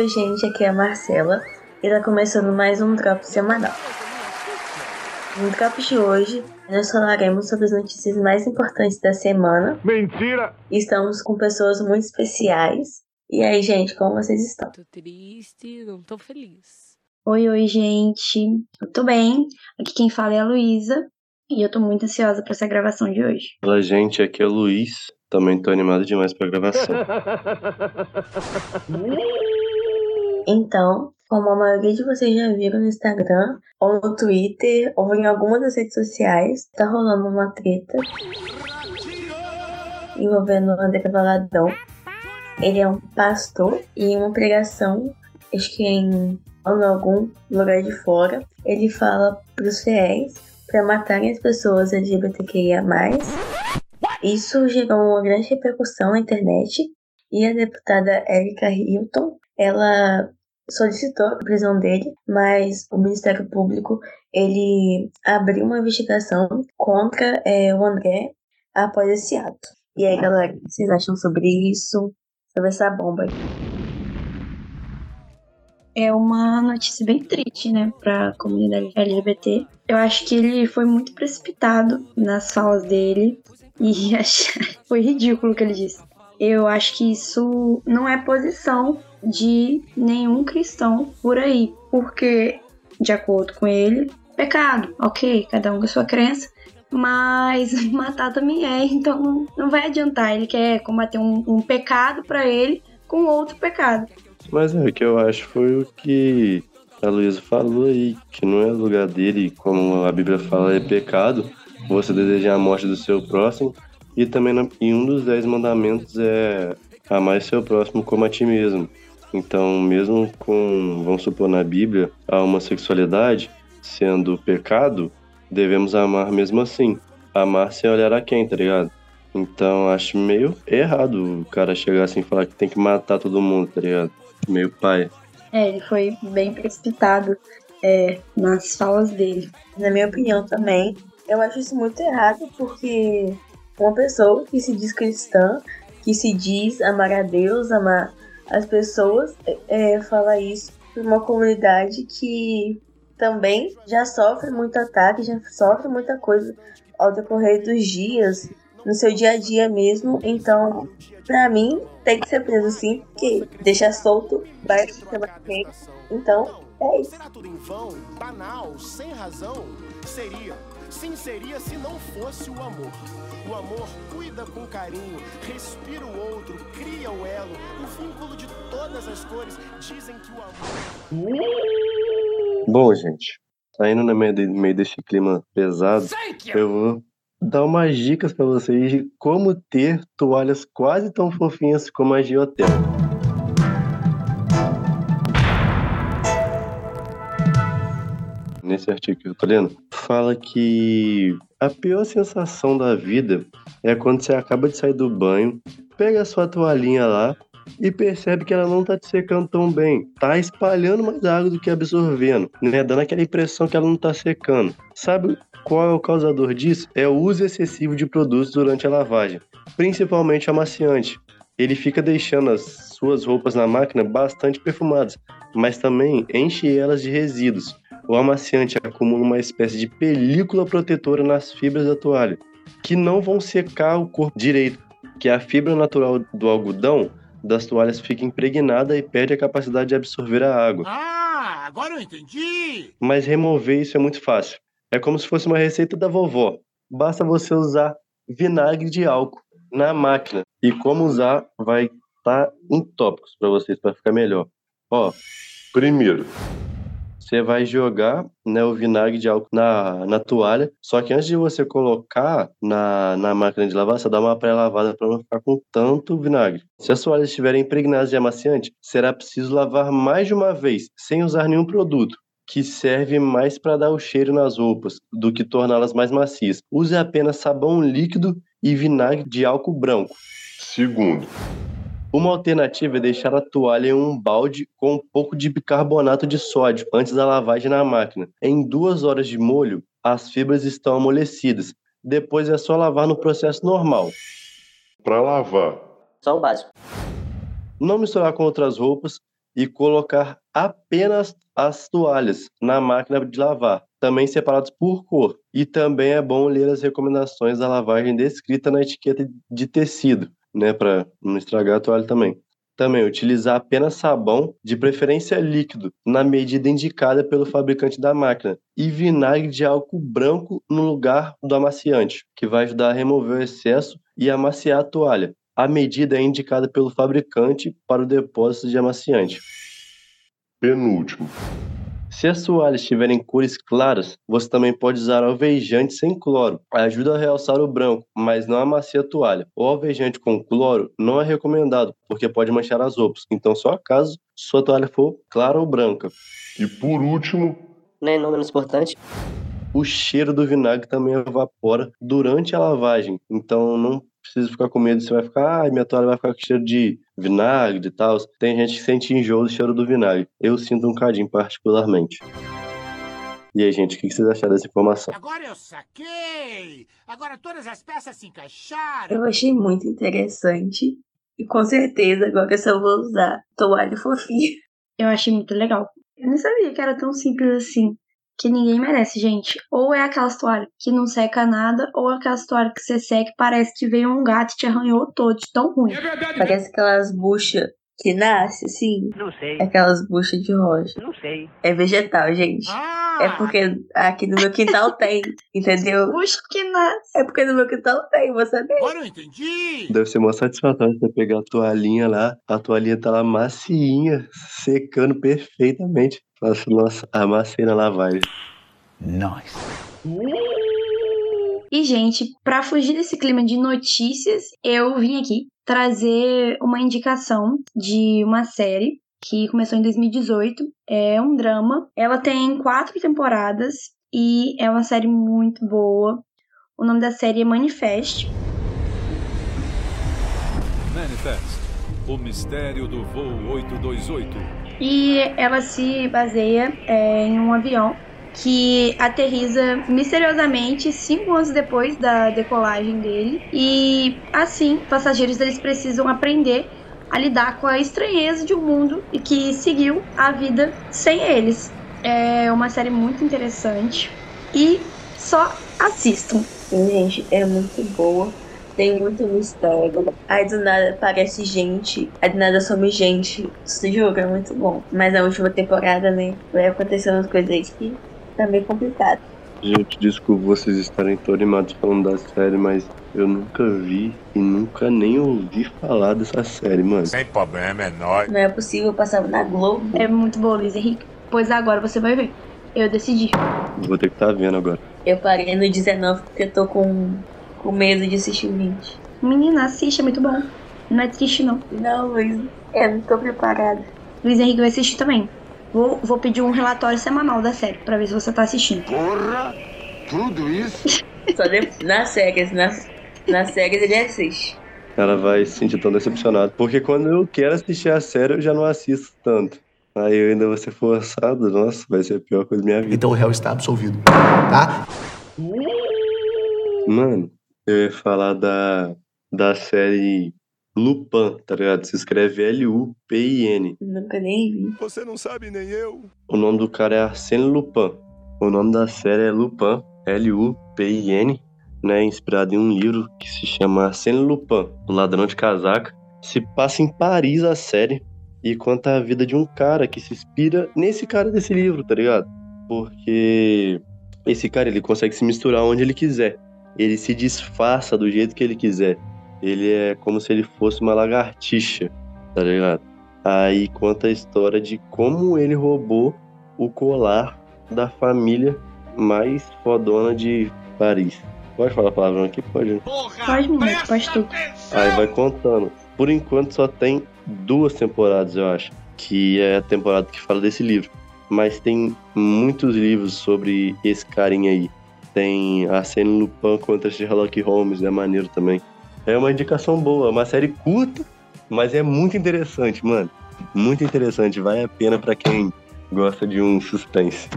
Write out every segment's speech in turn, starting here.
Oi, gente, aqui é a Marcela e tá começando mais um Drop semanal. No Drop de hoje, nós falaremos sobre as notícias mais importantes da semana. Mentira! Estamos com pessoas muito especiais. E aí, gente, como vocês estão? Tô triste, não tô feliz. Oi, oi, gente. Eu tô bem. Aqui quem fala é a Luísa. E eu tô muito ansiosa pra essa gravação de hoje. Olá, gente. Aqui é o Luiz. Também tô animado demais pra gravação. Então, como a maioria de vocês já viram no Instagram, ou no Twitter, ou em alguma das redes sociais, tá rolando uma treta envolvendo o André Valadão. Ele é um pastor e em uma pregação, acho que em, em algum lugar de fora, ele fala pros fiéis para matarem as pessoas LGBTQIA+. Isso gerou uma grande repercussão na internet e a deputada Erika Hilton, ela solicitou a prisão dele, mas o Ministério Público ele abriu uma investigação contra é, o André após esse ato. E aí, galera, o que vocês acham sobre isso? Sobre essa bomba aí? É uma notícia bem triste, né, pra comunidade LGBT. Eu acho que ele foi muito precipitado nas falas dele e foi ridículo o que ele disse. Eu acho que isso não é posição de nenhum cristão por aí, porque, de acordo com ele, pecado, ok, cada um com a sua crença, mas matar também é, então não vai adiantar. Ele quer combater um, um pecado para ele com outro pecado. Mas é, o que eu acho foi o que a Luísa falou aí, que não é lugar dele, como a Bíblia fala, é pecado você desejar a morte do seu próximo. E também em um dos dez mandamentos é amar seu próximo como a ti mesmo. Então, mesmo com, vamos supor, na Bíblia, a homossexualidade sendo pecado, devemos amar mesmo assim. Amar sem olhar a quem, tá ligado? Então, acho meio errado o cara chegar assim e falar que tem que matar todo mundo, tá ligado? Meio pai. É, ele foi bem precipitado é, nas falas dele. Na minha opinião também, eu acho isso muito errado, porque uma pessoa que se diz cristã, que se diz amar a Deus, amar as pessoas, é, fala isso para uma comunidade que também já sofre muito ataque, já sofre muita coisa ao decorrer dos dias, no seu dia a dia mesmo. Então, para mim, tem que ser preso sim, porque deixar solto vai ser mais Então, é isso. tudo em vão, banal, sem razão, seria. Sim, seria se não fosse o amor. O amor cuida com carinho, respira o outro, cria o elo, o vínculo de todas as cores. Dizem que o amor. Bom, gente, saindo no meio, de, meio desse clima pesado, eu vou dar umas dicas para vocês de como ter toalhas quase tão fofinhas como a Geotel. Nesse artigo que eu tô lendo, fala que a pior sensação da vida é quando você acaba de sair do banho, pega a sua toalhinha lá e percebe que ela não tá te secando tão bem. Tá espalhando mais água do que absorvendo, né? Dando aquela impressão que ela não tá secando. Sabe qual é o causador disso? É o uso excessivo de produtos durante a lavagem, principalmente amaciante. Ele fica deixando as suas roupas na máquina bastante perfumadas, mas também enche elas de resíduos. O amaciante acumula uma espécie de película protetora nas fibras da toalha, que não vão secar o corpo direito, que a fibra natural do algodão das toalhas fica impregnada e perde a capacidade de absorver a água. Ah, agora eu entendi! Mas remover isso é muito fácil. É como se fosse uma receita da vovó. Basta você usar vinagre de álcool na máquina. E como usar vai estar tá em tópicos para vocês, para ficar melhor. Ó, primeiro, você vai jogar né, o vinagre de álcool na, na toalha. Só que antes de você colocar na, na máquina de lavar, você dá uma pré-lavada para não ficar com tanto vinagre. Se as toalhas estiverem impregnadas de amaciante, será preciso lavar mais de uma vez, sem usar nenhum produto que serve mais para dar o cheiro nas roupas do que torná-las mais macias. Use apenas sabão líquido e vinagre de álcool branco. Segundo, uma alternativa é deixar a toalha em um balde com um pouco de bicarbonato de sódio antes da lavagem na máquina. Em duas horas de molho, as fibras estão amolecidas. Depois é só lavar no processo normal. para lavar, Só o básico. Não misturar com outras roupas, e colocar apenas as toalhas na máquina de lavar, também separados por cor. E também é bom ler as recomendações da lavagem descrita na etiqueta de tecido, né, para não estragar a toalha também. Também utilizar apenas sabão, de preferência líquido, na medida indicada pelo fabricante da máquina, e vinagre de álcool branco no lugar do amaciante, que vai ajudar a remover o excesso e amaciar a toalha. A medida é indicada pelo fabricante para o depósito de amaciante. Penúltimo. Se as toalhas tiverem cores claras, você também pode usar alvejante sem cloro. Ajuda a realçar o branco, mas não amacia a toalha. O alvejante com cloro não é recomendado, porque pode manchar as roupas. Então, só caso sua toalha for clara ou branca. E por último, Né, não menos importante, O cheiro do vinagre também evapora durante a lavagem. Então, não precisa ficar com medo. Você vai ficar, ah, minha toalha vai ficar com cheiro de vinagre e tal. Tem gente que sente enjoo do cheiro do vinagre. Eu sinto um cadinho particularmente. E aí, gente, o que vocês acharam dessa informação? Agora eu saquei! Agora todas as peças se encaixaram! Eu achei muito interessante. E com certeza agora eu só vou usar toalha fofinha. Eu achei muito legal. Eu não sabia que era tão simples assim. Que ninguém merece, gente. Ou é aquelas toalhas que não seca nada, ou aquelas toalhas que você seca e parece que veio um gato e te arranhou todo, de tão ruim. Parece aquelas buchas que nasce, assim. não sei, Aquelas buchas de rocha. não sei. É vegetal, gente. Ah! É porque aqui no meu quintal tem, entendeu? Puxa que nasce. É porque no meu quintal tem, vou saber. Agora eu entendi! Deve ser uma satisfatório você pegar a toalhinha lá, a toalhinha tá lá macinha, secando perfeitamente. Nossa, nossa, amassei na lavagem. E, gente, pra fugir desse clima de notícias, eu vim aqui trazer uma indicação de uma série que começou em 2018. É um drama. Ela tem quatro temporadas e é uma série muito boa. O nome da série é Manifest. Manifest. O mistério do voo 828. E ela se baseia é, em um avião que aterriza misteriosamente cinco anos depois da decolagem dele. E assim, passageiros eles precisam aprender a lidar com a estranheza de um mundo e que seguiu a vida sem eles. É uma série muito interessante e só assistam. Gente, é muito boa. Tem muito mistério. Aí do nada aparece gente. Aí do nada some gente. Isso juro, é muito bom. Mas na última temporada, né? Vai acontecendo umas coisas que tá meio complicado. Gente, desculpa vocês estarem tão animados falando da série, mas eu nunca vi e nunca nem ouvi falar dessa série, mano. Sem problema, é nóis. Não é possível, eu passava na Globo. É muito boa, Luiz Henrique. Pois agora você vai ver. Eu decidi. Vou ter que estar vendo agora. Eu parei no 19 porque eu tô com, com medo de assistir o 20. Menina, assiste, é muito bom. Não é triste, não. Não, Luiz, eu não tô preparada. Luiz Henrique vai assistir também. Vou, vou pedir um relatório semanal da série pra ver se você tá assistindo. porra, tudo isso? Só de, nas séries, nas, nas séries ele assiste. Ela vai se sentir tão decepcionada. Porque quando eu quero assistir a série, eu já não assisto tanto. Aí eu ainda vou ser forçado, nossa, vai ser a pior coisa da minha vida. Então o réu está absolvido. Tá? Mano, eu ia falar da, da série Lupin, tá ligado? Se escreve L-U-P-I-N. Nunca nem vi. Você não sabe nem eu. O nome do cara é Arsène Lupin. O nome da série é Lupin, L-U-P-I-N, né? Inspirado em um livro que se chama Arsène Lupin, o ladrão de casaca. Se passa em Paris a série e conta a vida de um cara que se inspira nesse cara desse livro, tá ligado? Porque esse cara ele consegue se misturar onde ele quiser. Ele se disfarça do jeito que ele quiser. Ele é como se ele fosse uma lagartixa, tá ligado? Aí conta a história de como ele roubou o colar da família mais fodona de Paris. Pode falar palavrão aqui? Pode. Pode, menino, pode tudo. Aí vai contando. Por enquanto só tem duas temporadas, eu acho. Que é a temporada que fala desse livro. Mas tem muitos livros sobre esse carinha aí. Tem Arsène Lupin contra Sherlock Holmes, é maneiro também. É uma indicação boa, é uma série curta, mas é muito interessante, mano. Muito interessante, vale a pena pra quem gosta de um suspense.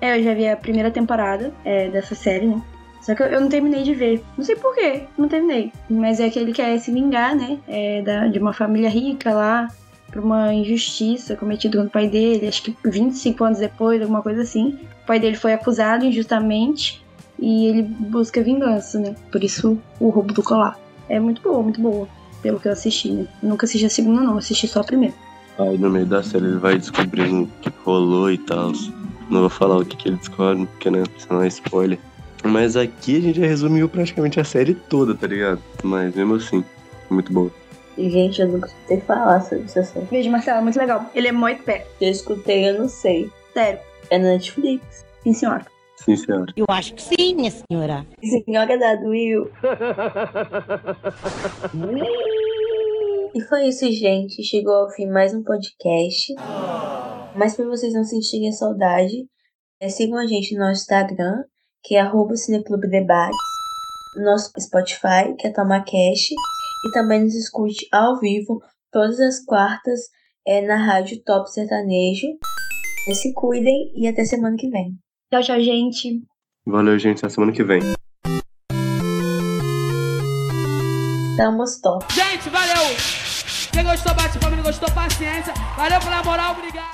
É, eu já vi a primeira temporada é, dessa série, né? Só que eu, não terminei de ver. Não sei porquê, não terminei. Mas é que ele quer se vingar, né? É, da, de uma família rica lá. por uma injustiça cometida com o pai dele, acho que 25 anos depois, alguma coisa assim. O pai dele foi acusado injustamente e ele busca vingança, né? Por isso o roubo do colar. É muito boa, muito boa, pelo que eu assisti, né? Eu nunca assisti a segunda, não, assisti só a primeira. Aí no meio da série ele vai descobrindo o que rolou e tal. Não vou falar o que, que ele descobre, porque né, senão é spoiler. Mas aqui a gente já resumiu praticamente a série toda, tá ligado? Mas mesmo assim, muito boa. E, gente, eu nunca escutei falar sobre essa série. Veja, Marcelo, muito legal. Ele é muito pé. Eu escutei, eu não sei. Sério. É na Netflix. Sim, senhora. Sim, senhora. Eu acho que sim, minha senhora. Senhora da Will. E foi isso, gente. Chegou ao fim mais um podcast. Mas para vocês não sentirem saudade, é, sigam a gente no nosso Instagram, que é arroba Cineclube Debates, no nosso Spotify, que é TomaCast, e também nos escute ao vivo todas as quartas é, na rádio Top Sertanejo. E se cuidem e até semana que vem. Tchau, tchau, gente. Valeu, gente. Até semana que vem. Tamo top. Gente, valeu! Quem gostou, bate palma, não gostou, paciência. Valeu pela moral, obrigado.